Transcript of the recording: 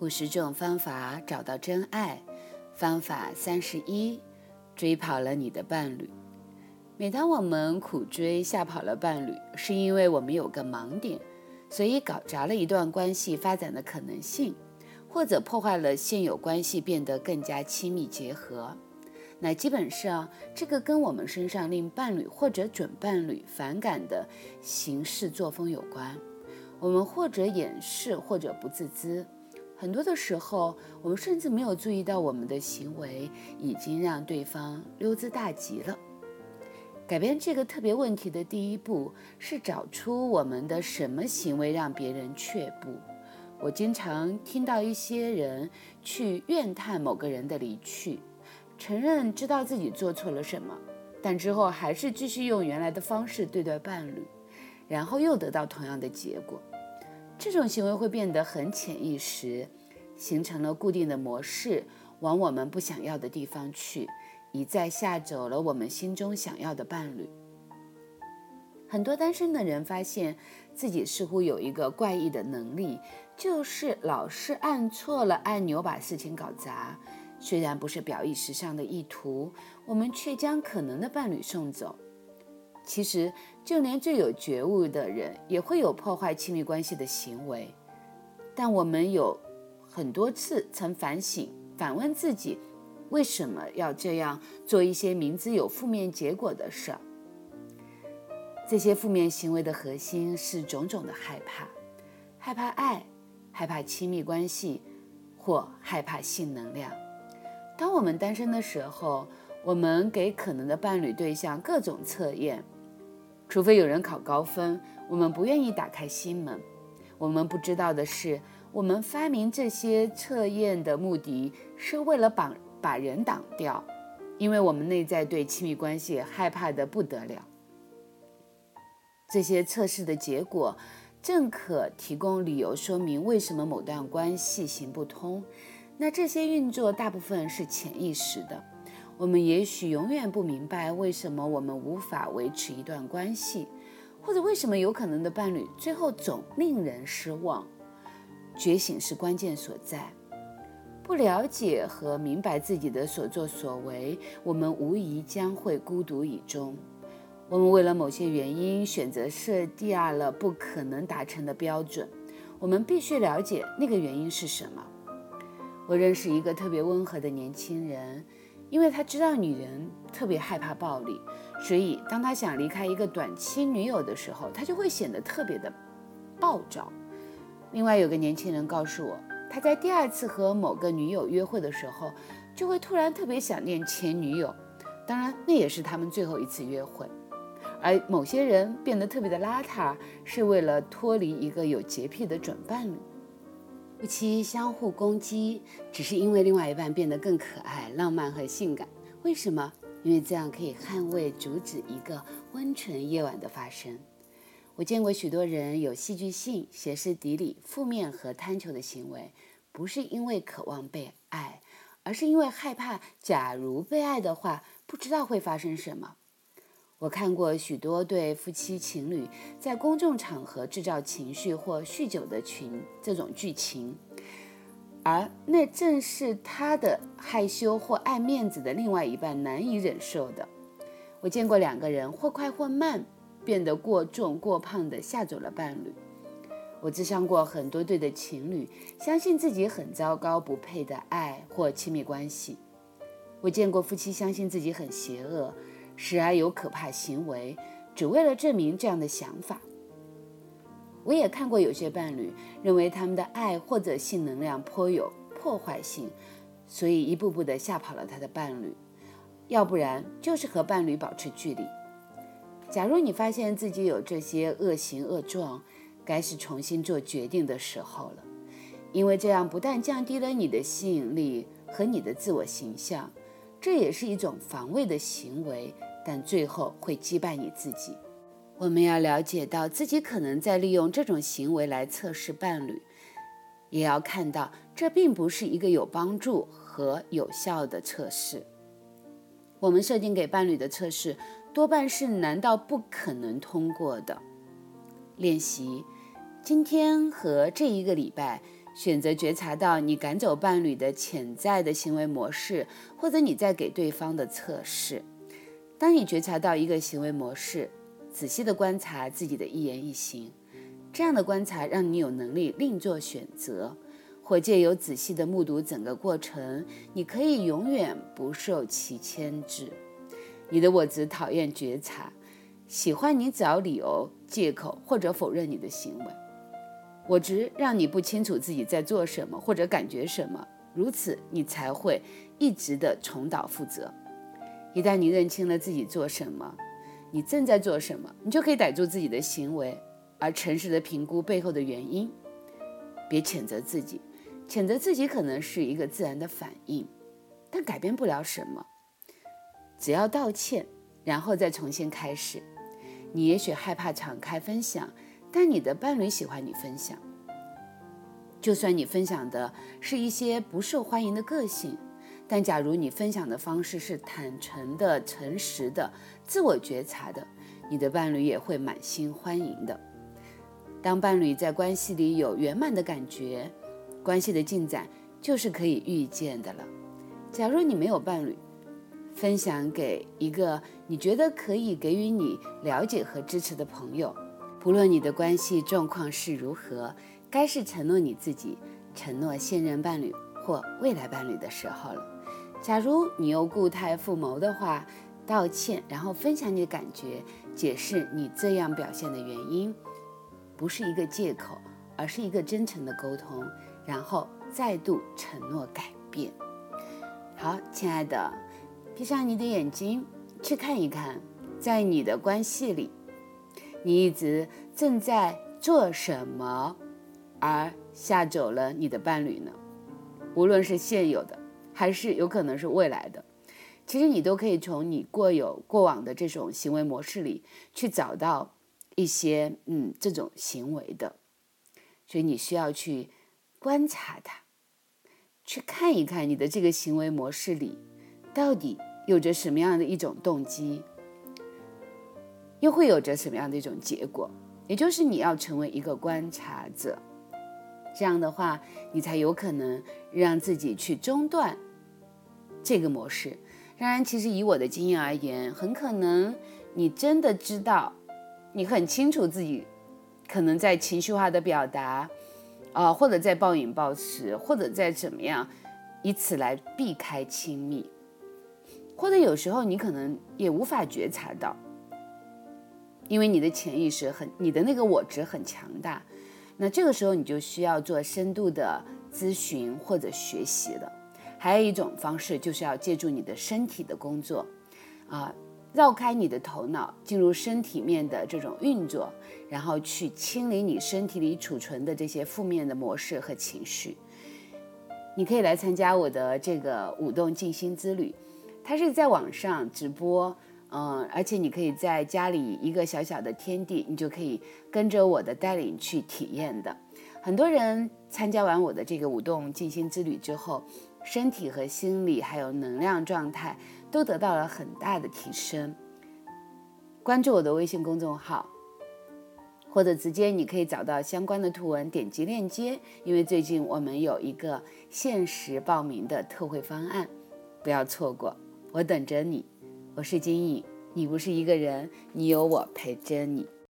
五十种方法找到真爱，方法三十一：追跑了你的伴侣。每当我们苦追吓跑了伴侣，是因为我们有个盲点，所以搞砸了一段关系发展的可能性，或者破坏了现有关系变得更加亲密结合。那基本上，这个跟我们身上令伴侣或者准伴侣反感的行事作风有关。我们或者掩饰，或者不自知。很多的时候，我们甚至没有注意到我们的行为已经让对方溜之大吉了。改变这个特别问题的第一步是找出我们的什么行为让别人却步。我经常听到一些人去怨叹某个人的离去。承认知道自己做错了什么，但之后还是继续用原来的方式对待伴侣，然后又得到同样的结果。这种行为会变得很潜意识，形成了固定的模式，往我们不想要的地方去，一再吓走了我们心中想要的伴侣。很多单身的人发现自己似乎有一个怪异的能力，就是老是按错了按钮，把事情搞砸。虽然不是表意识上的意图，我们却将可能的伴侣送走。其实，就连最有觉悟的人也会有破坏亲密关系的行为。但我们有很多次曾反省、反问自己，为什么要这样做一些明知有负面结果的事儿？这些负面行为的核心是种种的害怕：害怕爱，害怕亲密关系，或害怕性能量。当我们单身的时候，我们给可能的伴侣对象各种测验，除非有人考高分，我们不愿意打开心门。我们不知道的是，我们发明这些测验的目的是为了把把人挡掉，因为我们内在对亲密关系害怕的不得了。这些测试的结果正可提供理由说明为什么某段关系行不通。那这些运作大部分是潜意识的，我们也许永远不明白为什么我们无法维持一段关系，或者为什么有可能的伴侣最后总令人失望。觉醒是关键所在。不了解和明白自己的所作所为，我们无疑将会孤独以终。我们为了某些原因选择设定了不可能达成的标准，我们必须了解那个原因是什么。我认识一个特别温和的年轻人，因为他知道女人特别害怕暴力，所以当他想离开一个短期女友的时候，他就会显得特别的暴躁。另外有个年轻人告诉我，他在第二次和某个女友约会的时候，就会突然特别想念前女友，当然那也是他们最后一次约会。而某些人变得特别的邋遢，是为了脱离一个有洁癖的准伴侣。夫妻相互攻击，只是因为另外一半变得更可爱、浪漫和性感。为什么？因为这样可以捍卫、阻止一个温存夜晚的发生。我见过许多人有戏剧性、歇斯底里、负面和贪求的行为，不是因为渴望被爱，而是因为害怕，假如被爱的话，不知道会发生什么。我看过许多对夫妻情侣在公众场合制造情绪或酗酒的群这种剧情，而那正是他的害羞或爱面子的另外一半难以忍受的。我见过两个人或快或慢变得过重过胖的吓走了伴侣。我智商过很多对的情侣，相信自己很糟糕不配的爱或亲密关系。我见过夫妻相信自己很邪恶。时而有可怕行为，只为了证明这样的想法。我也看过有些伴侣认为他们的爱或者性能量颇有破坏性，所以一步步地吓跑了他的伴侣，要不然就是和伴侣保持距离。假如你发现自己有这些恶行恶状，该是重新做决定的时候了，因为这样不但降低了你的吸引力和你的自我形象，这也是一种防卫的行为。但最后会击败你自己。我们要了解到自己可能在利用这种行为来测试伴侣，也要看到这并不是一个有帮助和有效的测试。我们设定给伴侣的测试多半是难道不可能通过的练习。今天和这一个礼拜选择觉察到你赶走伴侣的潜在的行为模式，或者你在给对方的测试。当你觉察到一个行为模式，仔细的观察自己的一言一行，这样的观察让你有能力另做选择，或借由仔细的目睹整个过程，你可以永远不受其牵制。你的我只讨厌觉察，喜欢你找理由、借口或者否认你的行为。我只让你不清楚自己在做什么或者感觉什么，如此你才会一直的重蹈覆辙。一旦你认清了自己做什么，你正在做什么，你就可以逮住自己的行为，而诚实的评估背后的原因。别谴责自己，谴责自己可能是一个自然的反应，但改变不了什么。只要道歉，然后再重新开始。你也许害怕敞开分享，但你的伴侣喜欢你分享。就算你分享的是一些不受欢迎的个性。但假如你分享的方式是坦诚的、诚实的、自我觉察的，你的伴侣也会满心欢迎的。当伴侣在关系里有圆满的感觉，关系的进展就是可以预见的了。假如你没有伴侣，分享给一个你觉得可以给予你了解和支持的朋友，不论你的关系状况是如何，该是承诺你自己、承诺现任伴侣或未来伴侣的时候了。假如你又固态复谋的话，道歉，然后分享你的感觉，解释你这样表现的原因，不是一个借口，而是一个真诚的沟通，然后再度承诺改变。好，亲爱的，闭上你的眼睛，去看一看，在你的关系里，你一直正在做什么，而吓走了你的伴侣呢？无论是现有的。还是有可能是未来的，其实你都可以从你过有过往的这种行为模式里去找到一些嗯这种行为的，所以你需要去观察它，去看一看你的这个行为模式里到底有着什么样的一种动机，又会有着什么样的一种结果，也就是你要成为一个观察者，这样的话你才有可能让自己去中断。这个模式，当然，其实以我的经验而言，很可能你真的知道，你很清楚自己可能在情绪化的表达，啊，或者在暴饮暴食，或者在怎么样，以此来避开亲密，或者有时候你可能也无法觉察到，因为你的潜意识很，你的那个我值很强大，那这个时候你就需要做深度的咨询或者学习了。还有一种方式，就是要借助你的身体的工作，啊，绕开你的头脑，进入身体面的这种运作，然后去清理你身体里储存的这些负面的模式和情绪。你可以来参加我的这个舞动静心之旅，它是在网上直播，嗯，而且你可以在家里一个小小的天地，你就可以跟着我的带领去体验的。很多人参加完我的这个舞动静心之旅之后。身体和心理还有能量状态都得到了很大的提升。关注我的微信公众号，或者直接你可以找到相关的图文，点击链接。因为最近我们有一个限时报名的特惠方案，不要错过。我等着你，我是金颖，你不是一个人，你有我陪着你。